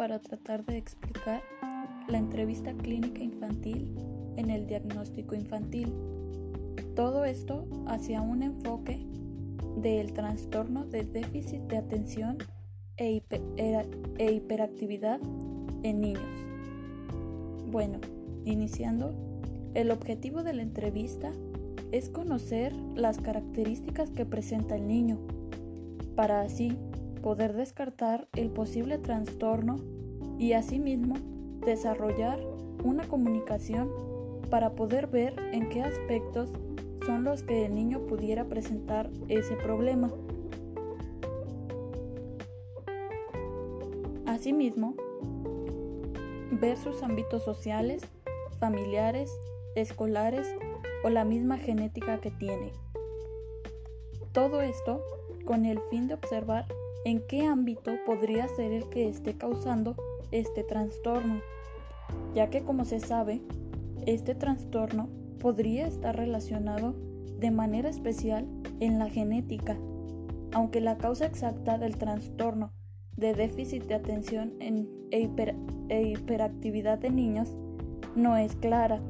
para tratar de explicar la entrevista clínica infantil en el diagnóstico infantil. Todo esto hacia un enfoque del trastorno de déficit de atención e, e hiperactividad en niños. Bueno, iniciando, el objetivo de la entrevista es conocer las características que presenta el niño, para así poder descartar el posible trastorno y asimismo desarrollar una comunicación para poder ver en qué aspectos son los que el niño pudiera presentar ese problema. Asimismo, ver sus ámbitos sociales, familiares, escolares o la misma genética que tiene. Todo esto con el fin de observar en qué ámbito podría ser el que esté causando este trastorno, ya que como se sabe, este trastorno podría estar relacionado de manera especial en la genética, aunque la causa exacta del trastorno de déficit de atención en, e hiperactividad de niños no es clara.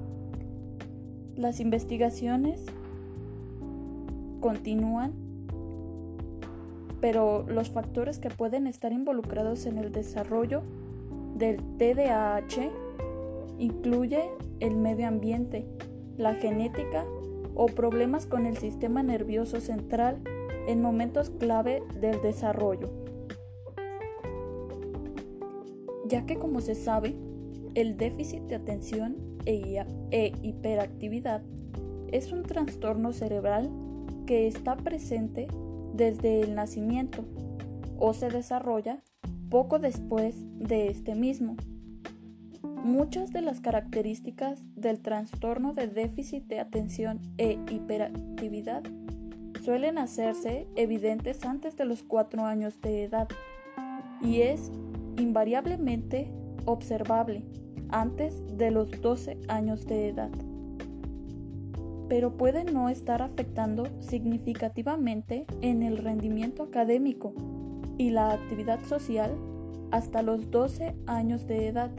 Las investigaciones continúan, pero los factores que pueden estar involucrados en el desarrollo del TDAH incluye el medio ambiente, la genética o problemas con el sistema nervioso central en momentos clave del desarrollo. Ya que como se sabe, el déficit de atención e, e, hiperactividad es un trastorno cerebral que está presente desde el nacimiento o se desarrolla poco después de este mismo. Muchas de las características del trastorno de déficit de atención e hiperactividad suelen hacerse evidentes antes de los 4 años de edad y es invariablemente observable antes de los 12 años de edad. Pero puede no estar afectando significativamente en el rendimiento académico y la actividad social hasta los 12 años de edad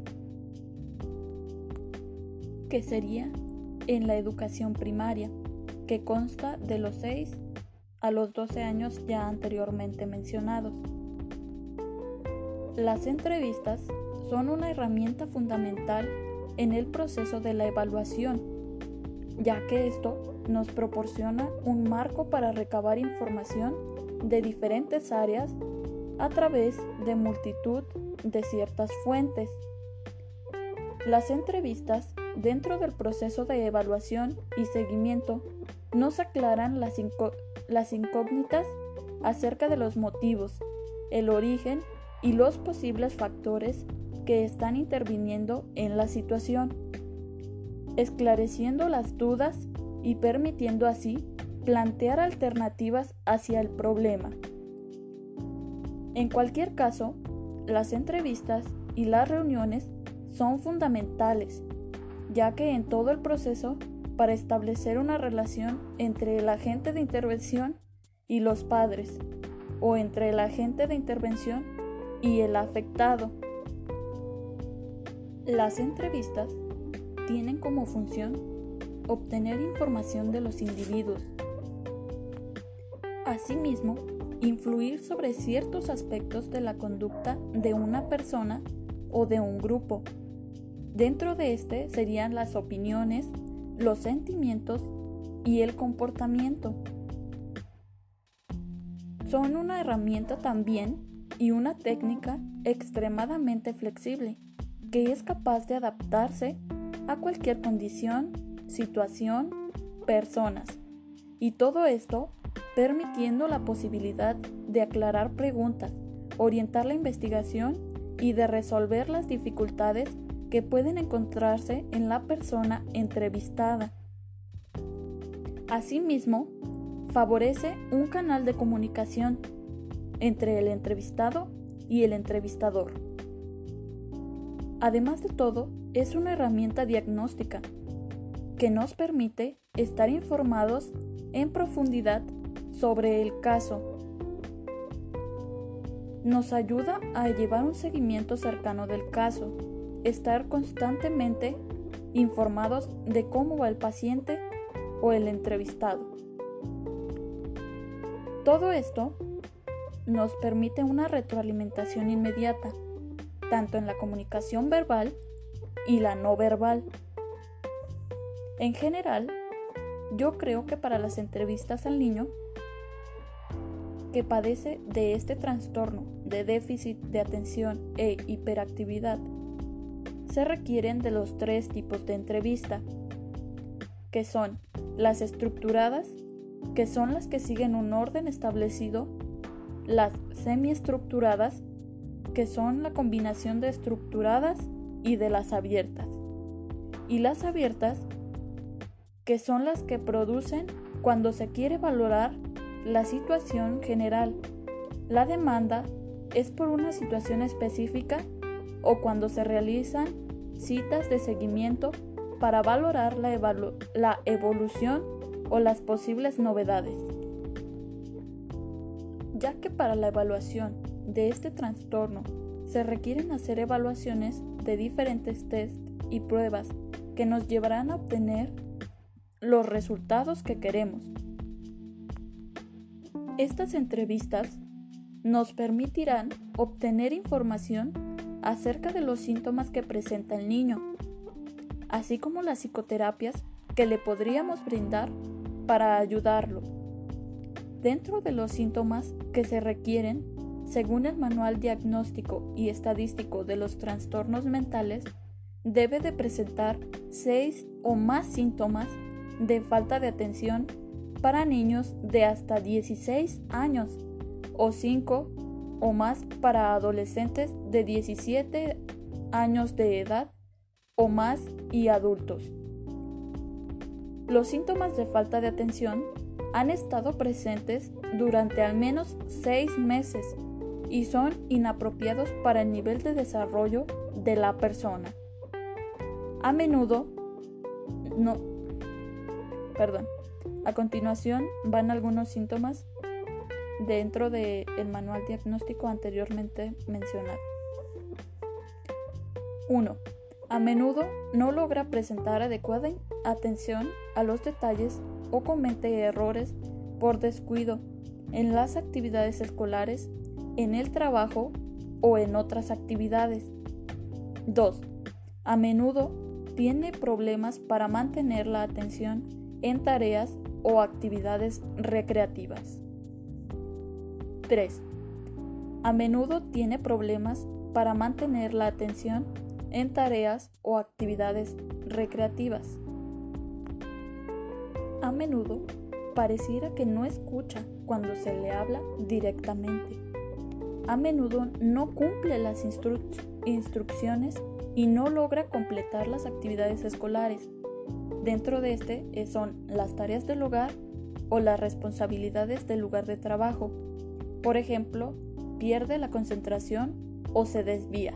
que sería en la educación primaria, que consta de los 6 a los 12 años ya anteriormente mencionados. Las entrevistas son una herramienta fundamental en el proceso de la evaluación, ya que esto nos proporciona un marco para recabar información de diferentes áreas a través de multitud de ciertas fuentes. Las entrevistas Dentro del proceso de evaluación y seguimiento, no se aclaran las, las incógnitas acerca de los motivos, el origen y los posibles factores que están interviniendo en la situación, esclareciendo las dudas y permitiendo así plantear alternativas hacia el problema. En cualquier caso, las entrevistas y las reuniones son fundamentales ya que en todo el proceso, para establecer una relación entre el agente de intervención y los padres, o entre el agente de intervención y el afectado. Las entrevistas tienen como función obtener información de los individuos. Asimismo, influir sobre ciertos aspectos de la conducta de una persona o de un grupo Dentro de este serían las opiniones, los sentimientos y el comportamiento. Son una herramienta también y una técnica extremadamente flexible que es capaz de adaptarse a cualquier condición, situación, personas. Y todo esto permitiendo la posibilidad de aclarar preguntas, orientar la investigación y de resolver las dificultades que pueden encontrarse en la persona entrevistada. Asimismo, favorece un canal de comunicación entre el entrevistado y el entrevistador. Además de todo, es una herramienta diagnóstica que nos permite estar informados en profundidad sobre el caso. nos ayuda a llevar un seguimiento cercano del caso, estar constantemente informados de cómo va el paciente o el entrevistado. Todo esto nos permite una retroalimentación inmediata, tanto en la comunicación verbal y la no verbal. En general, yo creo que para las entrevistas al niño que padece de este trastorno de déficit de atención e hiperactividad, se requieren de los tres tipos de entrevista, que son las estructuradas, que son las que siguen un orden establecido, las semiestructuradas, que son la combinación de estructuradas y de las abiertas, y las abiertas, que son las que producen cuando se quiere valorar la situación general. La demanda es por una situación específica o cuando se realizan citas de seguimiento para valorar la, la evolución o las posibles novedades. Ya que para la evaluación de este trastorno se requieren hacer evaluaciones de diferentes test y pruebas que nos llevarán a obtener los resultados que queremos. Estas entrevistas nos permitirán obtener información acerca de los síntomas que presenta el niño, así como las psicoterapias que le podríamos brindar para ayudarlo. Dentro de los síntomas que se requieren, según el Manual Diagnóstico y Estadístico de los Trastornos Mentales, debe de presentar seis o más síntomas de falta de atención para niños de hasta 16 años o 5 o más para adolescentes de 17 años de edad o más y adultos. Los síntomas de falta de atención han estado presentes durante al menos 6 meses y son inapropiados para el nivel de desarrollo de la persona. A menudo no perdón. A continuación van algunos síntomas dentro del manual diagnóstico anteriormente mencionado. 1. A menudo no logra presentar adecuada atención a los detalles o comete errores por descuido en las actividades escolares, en el trabajo o en otras actividades. 2. A menudo tiene problemas para mantener la atención en tareas o actividades recreativas. 3. A menudo tiene problemas para mantener la atención en tareas o actividades recreativas. A menudo pareciera que no escucha cuando se le habla directamente. A menudo no cumple las instrucciones y no logra completar las actividades escolares. Dentro de este eh, son las tareas del hogar o las responsabilidades del lugar de trabajo, por ejemplo, pierde la concentración o se desvía.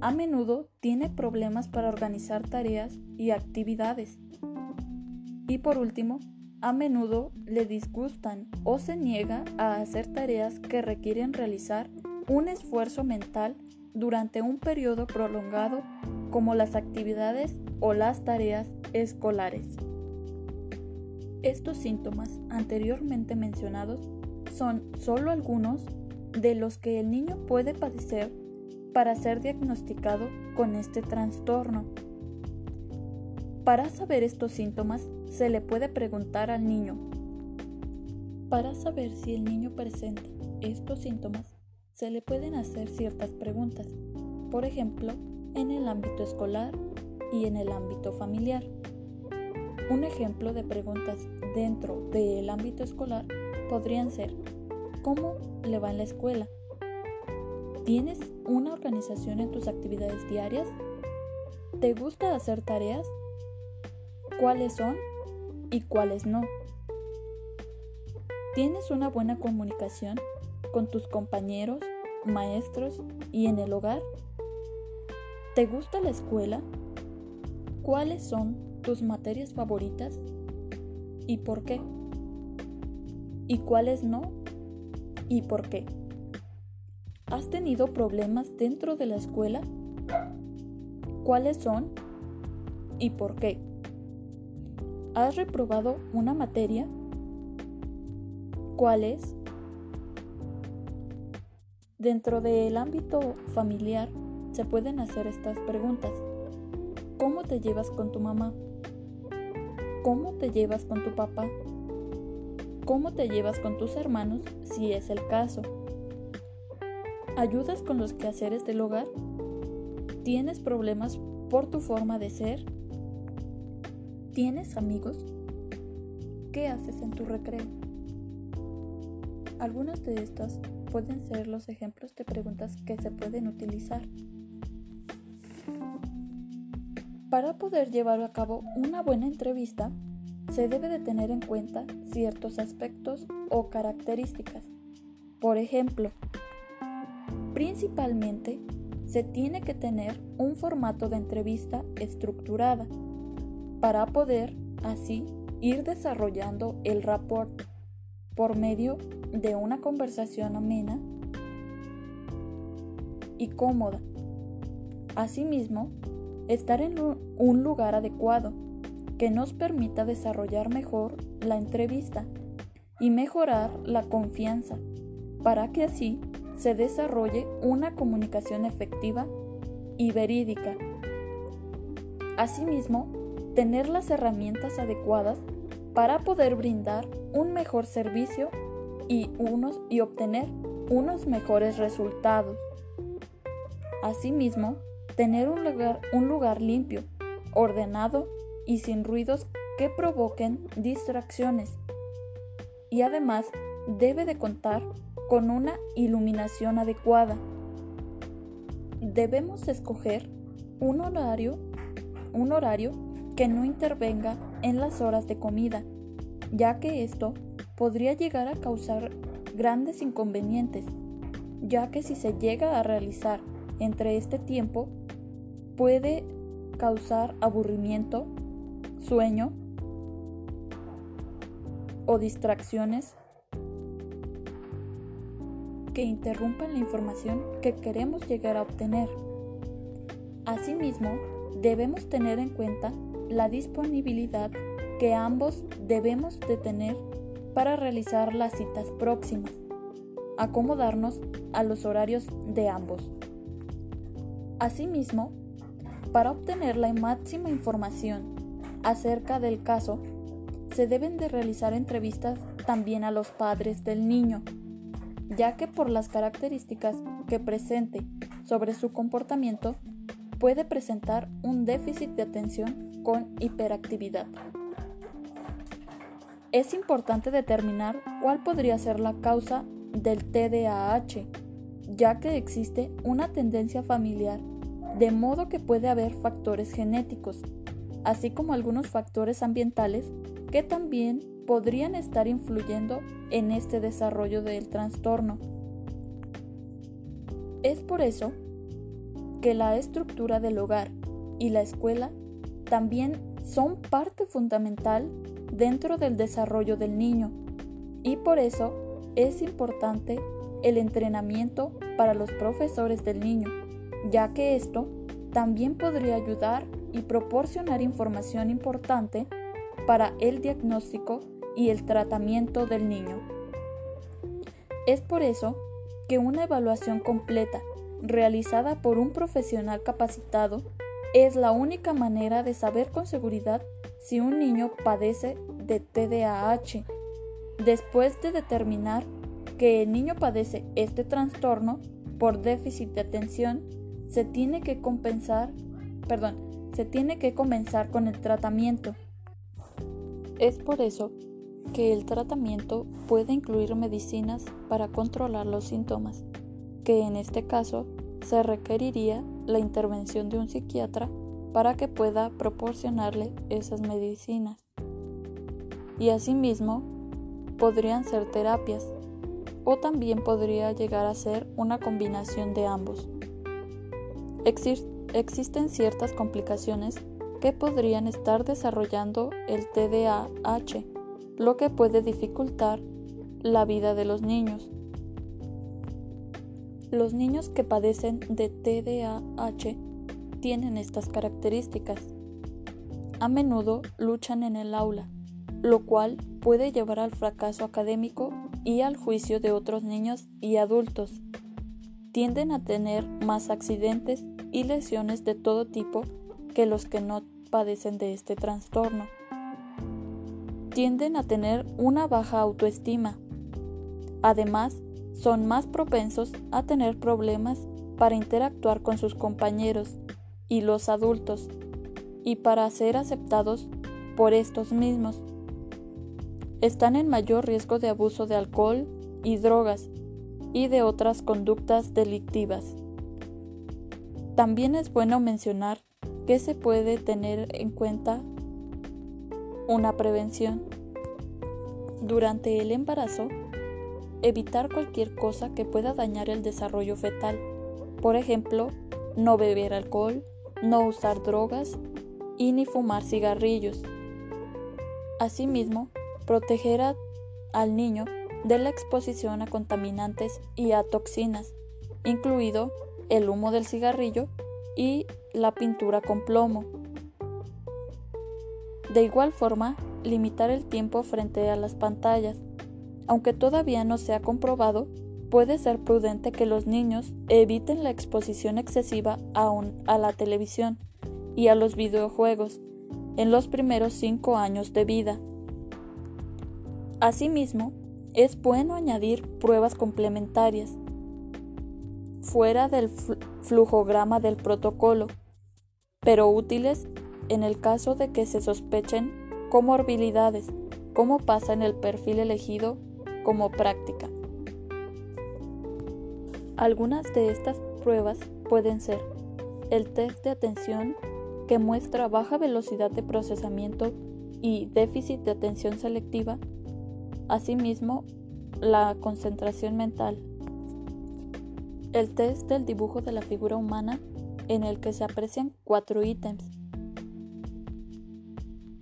A menudo tiene problemas para organizar tareas y actividades. Y por último, a menudo le disgustan o se niega a hacer tareas que requieren realizar un esfuerzo mental durante un periodo prolongado como las actividades o las tareas escolares. Estos síntomas anteriormente mencionados son solo algunos de los que el niño puede padecer para ser diagnosticado con este trastorno. Para saber estos síntomas se le puede preguntar al niño. Para saber si el niño presenta estos síntomas, se le pueden hacer ciertas preguntas, por ejemplo, en el ámbito escolar y en el ámbito familiar. Un ejemplo de preguntas dentro del ámbito escolar podrían ser, ¿cómo le va en la escuela? ¿Tienes una organización en tus actividades diarias? ¿Te gusta hacer tareas? ¿Cuáles son y cuáles no? ¿Tienes una buena comunicación con tus compañeros, maestros y en el hogar? ¿Te gusta la escuela? ¿Cuáles son tus materias favoritas y por qué? ¿Y cuáles no? ¿Y por qué? ¿Has tenido problemas dentro de la escuela? ¿Cuáles son y por qué? ¿Has reprobado una materia? ¿Cuál es? Dentro del ámbito familiar se pueden hacer estas preguntas. ¿Cómo te llevas con tu mamá? ¿Cómo te llevas con tu papá? ¿Cómo te llevas con tus hermanos si es el caso? ¿Ayudas con los quehaceres del hogar? ¿Tienes problemas por tu forma de ser? ¿Tienes amigos? ¿Qué haces en tu recreo? Algunas de estas pueden ser los ejemplos de preguntas que se pueden utilizar. Para poder llevar a cabo una buena entrevista, se debe de tener en cuenta ciertos aspectos o características. Por ejemplo, principalmente se tiene que tener un formato de entrevista estructurada para poder así ir desarrollando el rapport por medio de una conversación amena y cómoda. Asimismo, estar en un lugar adecuado que nos permita desarrollar mejor la entrevista y mejorar la confianza para que así se desarrolle una comunicación efectiva y verídica. Asimismo, tener las herramientas adecuadas para poder brindar un mejor servicio y, unos, y obtener unos mejores resultados. Asimismo, tener un lugar, un lugar limpio, ordenado y sin ruidos que provoquen distracciones. Y además debe de contar con una iluminación adecuada. Debemos escoger un horario, un horario que no intervenga en las horas de comida, ya que esto podría llegar a causar grandes inconvenientes, ya que si se llega a realizar entre este tiempo puede causar aburrimiento, sueño o distracciones que interrumpan la información que queremos llegar a obtener. Asimismo, debemos tener en cuenta la disponibilidad que ambos debemos de tener para realizar las citas próximas, acomodarnos a los horarios de ambos. Asimismo, para obtener la máxima información acerca del caso, se deben de realizar entrevistas también a los padres del niño, ya que por las características que presente sobre su comportamiento puede presentar un déficit de atención con hiperactividad. Es importante determinar cuál podría ser la causa del TDAH, ya que existe una tendencia familiar, de modo que puede haber factores genéticos, así como algunos factores ambientales que también podrían estar influyendo en este desarrollo del trastorno. Es por eso que la estructura del hogar y la escuela también son parte fundamental dentro del desarrollo del niño y por eso es importante el entrenamiento para los profesores del niño, ya que esto también podría ayudar y proporcionar información importante para el diagnóstico y el tratamiento del niño. Es por eso que una evaluación completa realizada por un profesional capacitado es la única manera de saber con seguridad si un niño padece de TDAH. Después de determinar que el niño padece este trastorno por déficit de atención, se tiene que compensar, perdón, se tiene que comenzar con el tratamiento. Es por eso que el tratamiento puede incluir medicinas para controlar los síntomas, que en este caso se requeriría la intervención de un psiquiatra para que pueda proporcionarle esas medicinas. Y asimismo, podrían ser terapias o también podría llegar a ser una combinación de ambos. existen ciertas complicaciones que podrían estar desarrollando el TDAH, lo que puede dificultar la vida de los niños. Los niños que padecen de TDAH tienen estas características. A menudo luchan en el aula, lo cual puede llevar al fracaso académico y al juicio de otros niños y adultos. Tienden a tener más accidentes y lesiones de todo tipo que los que no padecen de este trastorno. Tienden a tener una baja autoestima. Además, son más propensos a tener problemas para interactuar con sus compañeros y los adultos y para ser aceptados por estos mismos están en mayor riesgo de abuso de alcohol y drogas y de otras conductas delictivas. También es bueno mencionar que se puede tener en cuenta una prevención. Durante el embarazo, evitar cualquier cosa que pueda dañar el desarrollo fetal. Por ejemplo, no beber alcohol, no usar drogas y ni fumar cigarrillos. Asimismo, proteger al niño de la exposición a contaminantes y a toxinas, incluido el humo del cigarrillo y la pintura con plomo. De igual forma, limitar el tiempo frente a las pantallas. Aunque todavía no se ha comprobado, puede ser prudente que los niños eviten la exposición excesiva a la televisión y a los videojuegos en los primeros cinco años de vida. Asimismo, es bueno añadir pruebas complementarias fuera del flujograma del protocolo, pero útiles en el caso de que se sospechen comorbilidades, como pasa en el perfil elegido como práctica. Algunas de estas pruebas pueden ser el test de atención que muestra baja velocidad de procesamiento y déficit de atención selectiva Asimismo, la concentración mental. El test del dibujo de la figura humana en el que se aprecian cuatro ítems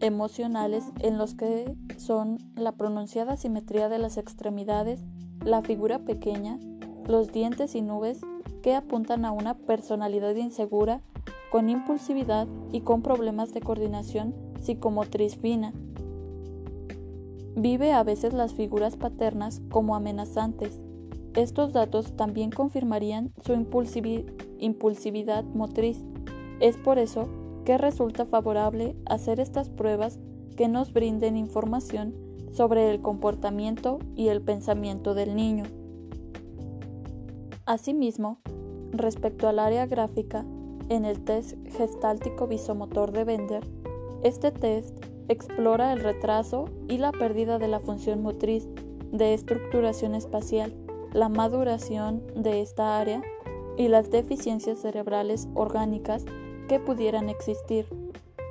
emocionales en los que son la pronunciada simetría de las extremidades, la figura pequeña, los dientes y nubes que apuntan a una personalidad insegura, con impulsividad y con problemas de coordinación psicomotriz fina, Vive a veces las figuras paternas como amenazantes. Estos datos también confirmarían su impulsividad motriz. Es por eso que resulta favorable hacer estas pruebas que nos brinden información sobre el comportamiento y el pensamiento del niño. Asimismo, respecto al área gráfica, en el test gestáltico visomotor de Bender, este test explora el retraso y la pérdida de la función motriz, de estructuración espacial, la maduración de esta área y las deficiencias cerebrales orgánicas que pudieran existir.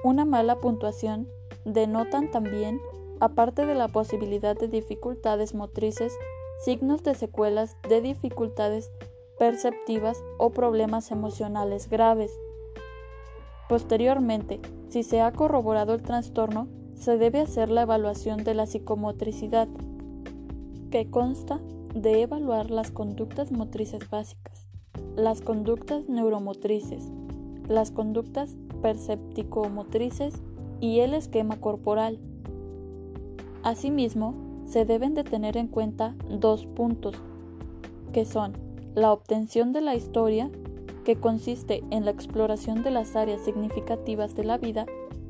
Una mala puntuación denotan también, aparte de la posibilidad de dificultades motrices, signos de secuelas de dificultades perceptivas o problemas emocionales graves. Posteriormente, si se ha corroborado el trastorno, se debe hacer la evaluación de la psicomotricidad, que consta de evaluar las conductas motrices básicas, las conductas neuromotrices, las conductas percepticomotrices y el esquema corporal. Asimismo, se deben de tener en cuenta dos puntos, que son la obtención de la historia que consiste en la exploración de las áreas significativas de la vida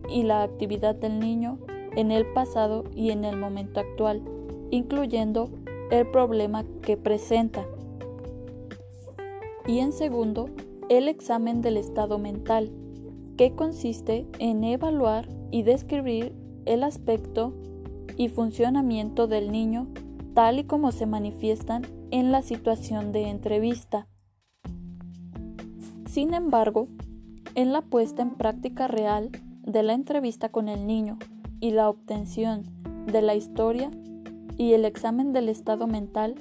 y la actividad del niño en el pasado y en el momento actual, incluyendo el problema que presenta. Y en segundo, el examen del estado mental, que consiste en evaluar y describir el aspecto y funcionamiento del niño tal y como se manifiestan en la situación de entrevista. Sin embargo, en la puesta en práctica real de la entrevista con el niño y la obtención de la historia y el examen del estado mental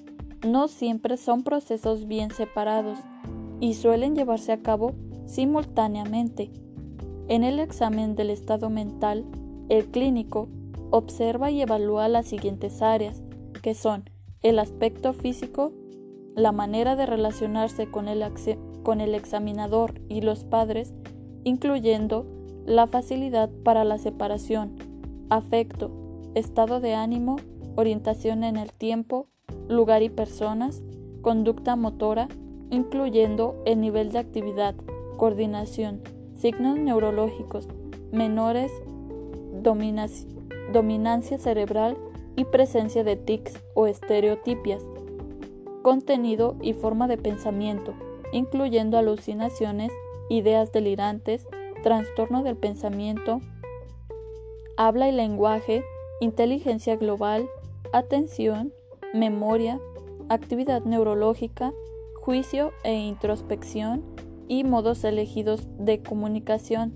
no siempre son procesos bien separados y suelen llevarse a cabo simultáneamente. En el examen del estado mental, el clínico observa y evalúa las siguientes áreas, que son el aspecto físico la manera de relacionarse con el, examinador y los padres, incluyendo la facilidad para la separación, afecto, estado de ánimo, orientación en el tiempo, lugar y personas, conducta motora, incluyendo el nivel de actividad, coordinación, signos neurológicos, menores, dominancia cerebral y presencia de tics o estereotipias, contenido y forma de pensamiento, incluyendo alucinaciones, ideas delirantes, trastorno del pensamiento, habla y lenguaje, inteligencia global, atención, memoria, actividad neurológica, juicio e introspección y modos elegidos de comunicación.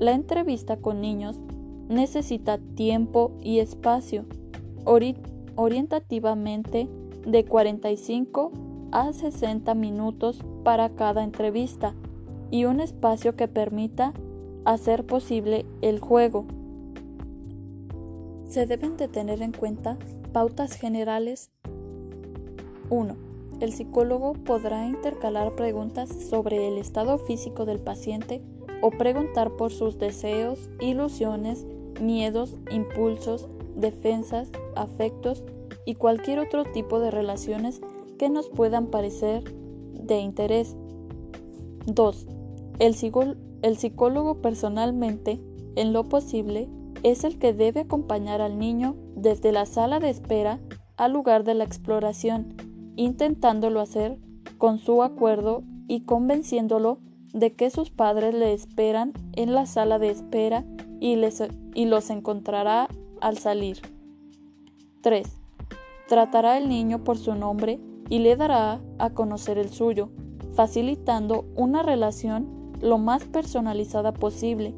La entrevista con niños necesita tiempo y espacio, orientativamente de 45 a 60 minutos para cada entrevista y un espacio que permita hacer posible el juego. Se deben de tener en cuenta pautas generales. 1. El psicólogo podrá intercalar preguntas sobre el estado físico del paciente o preguntar por sus deseos, ilusiones, miedos, impulsos, defensas, afectos y cualquier otro tipo de relaciones que nos puedan parecer de interés. 2. El, psicólogo personalmente, en lo posible, es el que debe acompañar al niño desde la sala de espera al lugar de la exploración, intentándolo hacer con su acuerdo y convenciéndolo de que sus padres le esperan en la sala de espera y, y los encontrará al salir. 3. Tratará al niño por su nombre y le dará a conocer el suyo, facilitando una relación lo más personalizada posible.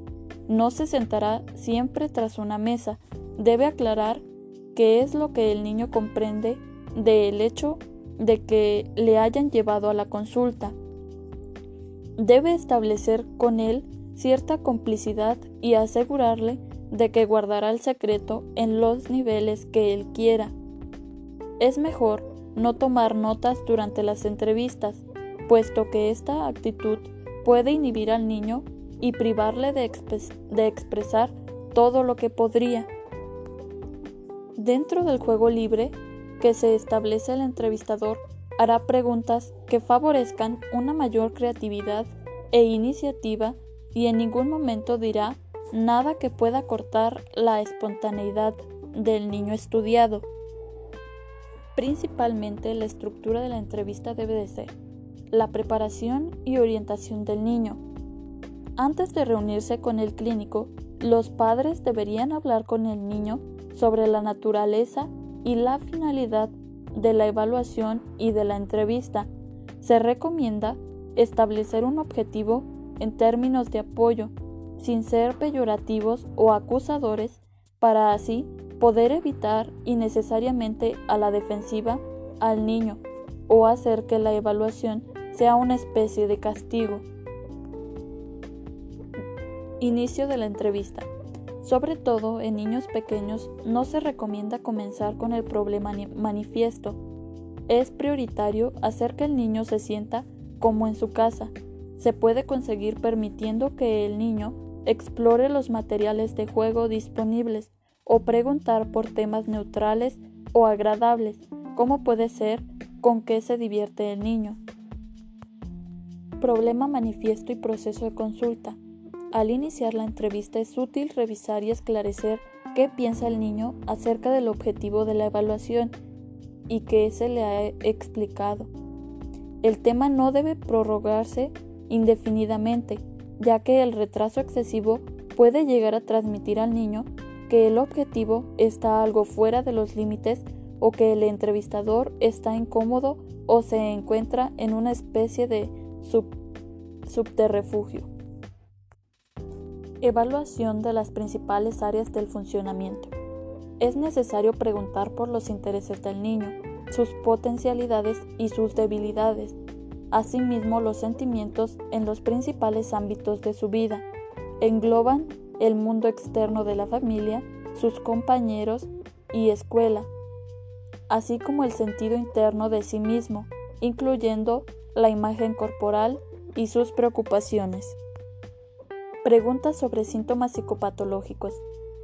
No se sentará siempre tras una mesa. Debe aclarar qué es lo que el niño comprende del hecho de que le hayan llevado a la consulta. Debe establecer con él cierta complicidad y asegurarle de que guardará el secreto en los niveles que él quiera. Es mejor no tomar notas durante las entrevistas, puesto que esta actitud puede inhibir al niño y privarle de, de, expresar todo lo que podría. Dentro del juego libre que se establece el entrevistador, hará preguntas que favorezcan una mayor creatividad e iniciativa y en ningún momento dirá nada que pueda cortar la espontaneidad del niño estudiado. Principalmente la estructura de la entrevista debe de ser la preparación y orientación del niño. Antes de reunirse con el clínico, los padres deberían hablar con el niño sobre la naturaleza y la finalidad de la evaluación y de la entrevista. Se recomienda establecer un objetivo en términos de apoyo, sin ser peyorativos o acusadores, para así poder evitar innecesariamente a la defensiva al niño o hacer que la evaluación sea una especie de castigo. Inicio de la entrevista. Sobre todo en niños pequeños no se recomienda comenzar con el problema manifiesto. Es prioritario hacer que el niño se sienta como en su casa, se puede conseguir permitiendo que el niño explore los materiales de juego disponibles o preguntar por temas neutrales o agradables, como puede ser con qué se divierte el niño. Problema manifiesto y proceso de consulta. Al iniciar la entrevista es útil revisar y esclarecer qué piensa el niño acerca del objetivo de la evaluación y qué se le ha explicado. El tema no debe prorrogarse indefinidamente, ya que el retraso excesivo puede llegar a transmitir al niño que el objetivo está algo fuera de los límites o que el entrevistador está incómodo o se encuentra en una especie de subterrefugio. Evaluación de las principales áreas del funcionamiento. Es necesario preguntar por los intereses del niño, sus potencialidades y sus debilidades, Asimismo, los sentimientos en los principales ámbitos de su vida engloban el mundo externo de la familia, sus compañeros y escuela, así como el sentido interno de sí mismo, incluyendo la imagen corporal y sus preocupaciones. Preguntas sobre síntomas psicopatológicos.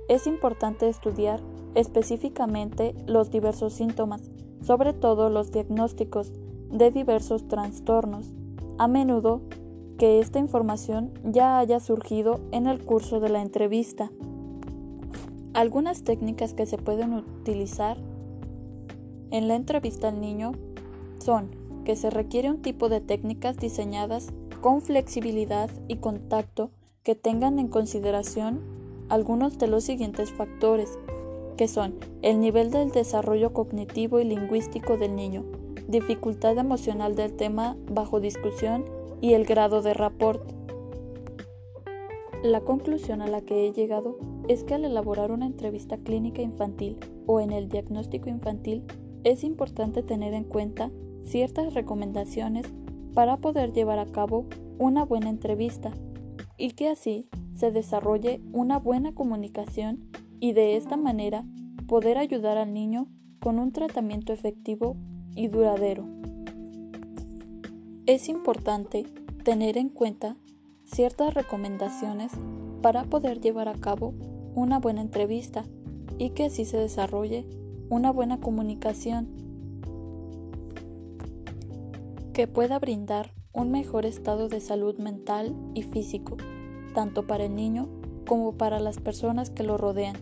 Es importante estudiar específicamente los diversos síntomas, sobre todo los diagnósticos de diversos trastornos, a menudo que esta información ya haya surgido en el curso de la entrevista. Algunas técnicas que se pueden utilizar en la entrevista al niño son que se requiere un tipo de técnicas diseñadas con flexibilidad y contacto que tengan en consideración algunos de los siguientes factores, que son el nivel del desarrollo cognitivo y lingüístico del niño, dificultad emocional del tema bajo discusión y el grado de rapport. La conclusión a la que he llegado es que al elaborar una entrevista clínica infantil o en el diagnóstico infantil es importante tener en cuenta ciertas recomendaciones para poder llevar a cabo una buena entrevista y que así se desarrolle una buena comunicación y de esta manera poder ayudar al niño con un tratamiento efectivo y duradero. Es importante tener en cuenta ciertas recomendaciones para poder llevar a cabo una buena entrevista y que así se desarrolle una buena comunicación que pueda brindar un mejor estado de salud mental y físico, tanto para el niño como para las personas que lo rodean.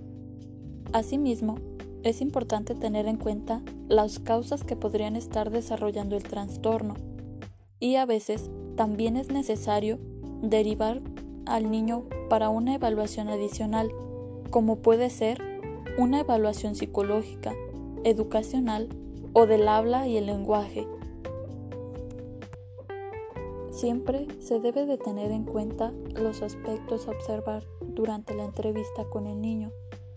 Asimismo, es importante tener en cuenta las causas que podrían estar desarrollando el trastorno y a veces también es necesario derivar al niño para una evaluación adicional, como puede ser una evaluación psicológica, educacional o del habla y el lenguaje. Siempre se debe de tener en cuenta los aspectos a observar durante la entrevista con el niño,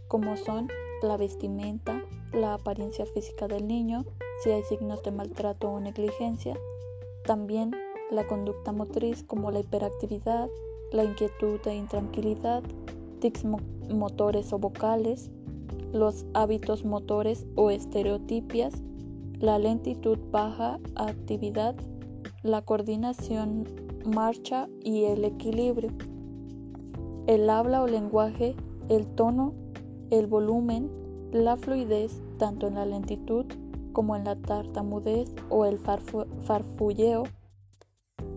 como son la vestimenta, la apariencia física del niño, si hay signos de maltrato o negligencia, también la conducta motriz como la hiperactividad, la inquietud e intranquilidad, tics motores o vocales, los hábitos motores o estereotipias, la lentitud baja actividad, la coordinación marcha y el equilibrio, el habla o lenguaje, el tono el volumen, la fluidez tanto en la lentitud como en la tartamudez o el farfulleo,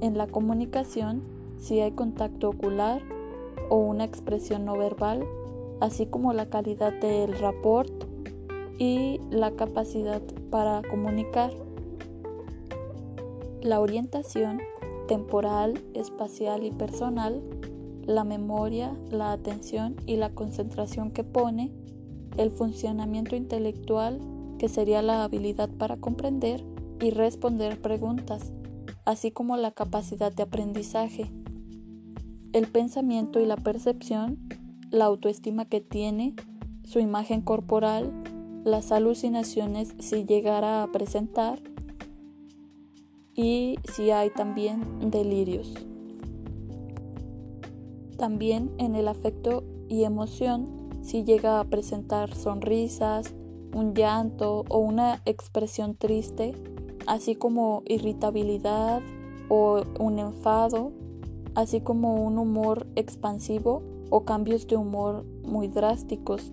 en la comunicación si hay contacto ocular o una expresión no verbal, así como la calidad del rapport y la capacidad para comunicar. La orientación temporal, espacial y personal la memoria, la atención y la concentración que pone, el funcionamiento intelectual, que sería la habilidad para comprender y responder preguntas, así como la capacidad de aprendizaje, el pensamiento y la percepción, la autoestima que tiene, su imagen corporal, las alucinaciones si llegara a presentar y si hay también delirios. También en el afecto y emoción, si llega a presentar sonrisas, un llanto o una expresión triste, así como irritabilidad o un enfado, así como un humor expansivo o cambios de humor muy drásticos.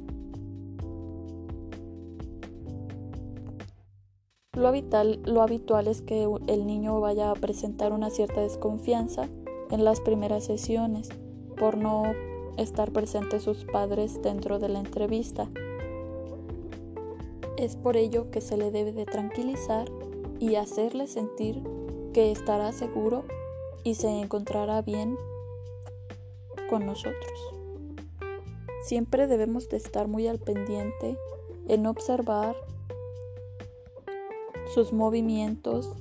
Lo habitual, lo habitual es que el niño vaya a presentar una cierta desconfianza en las primeras sesiones por no estar presentes sus padres dentro de la entrevista. Es por ello que se le debe de tranquilizar y hacerle sentir que estará seguro y se encontrará bien con nosotros. Siempre debemos de estar muy al pendiente en observar sus movimientos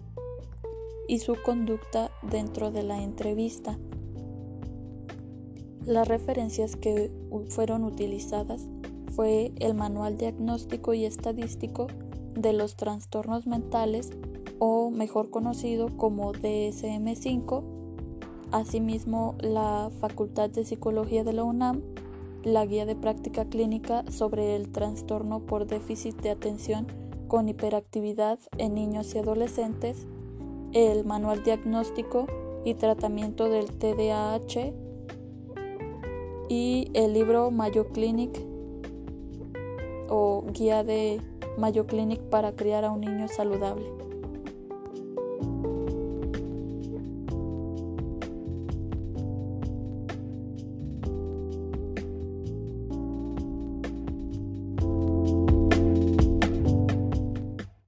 y su conducta dentro de la entrevista. Las referencias que fueron utilizadas fue el Manual Diagnóstico y Estadístico de los Trastornos Mentales o mejor conocido como DSM5, asimismo la Facultad de Psicología de la UNAM, la Guía de Práctica Clínica sobre el Trastorno por Déficit de Atención con Hiperactividad en Niños y Adolescentes el Manual Diagnóstico y Tratamiento del TDAH y el libro Mayo Clinic o Guía de Mayo Clinic para criar a un niño saludable.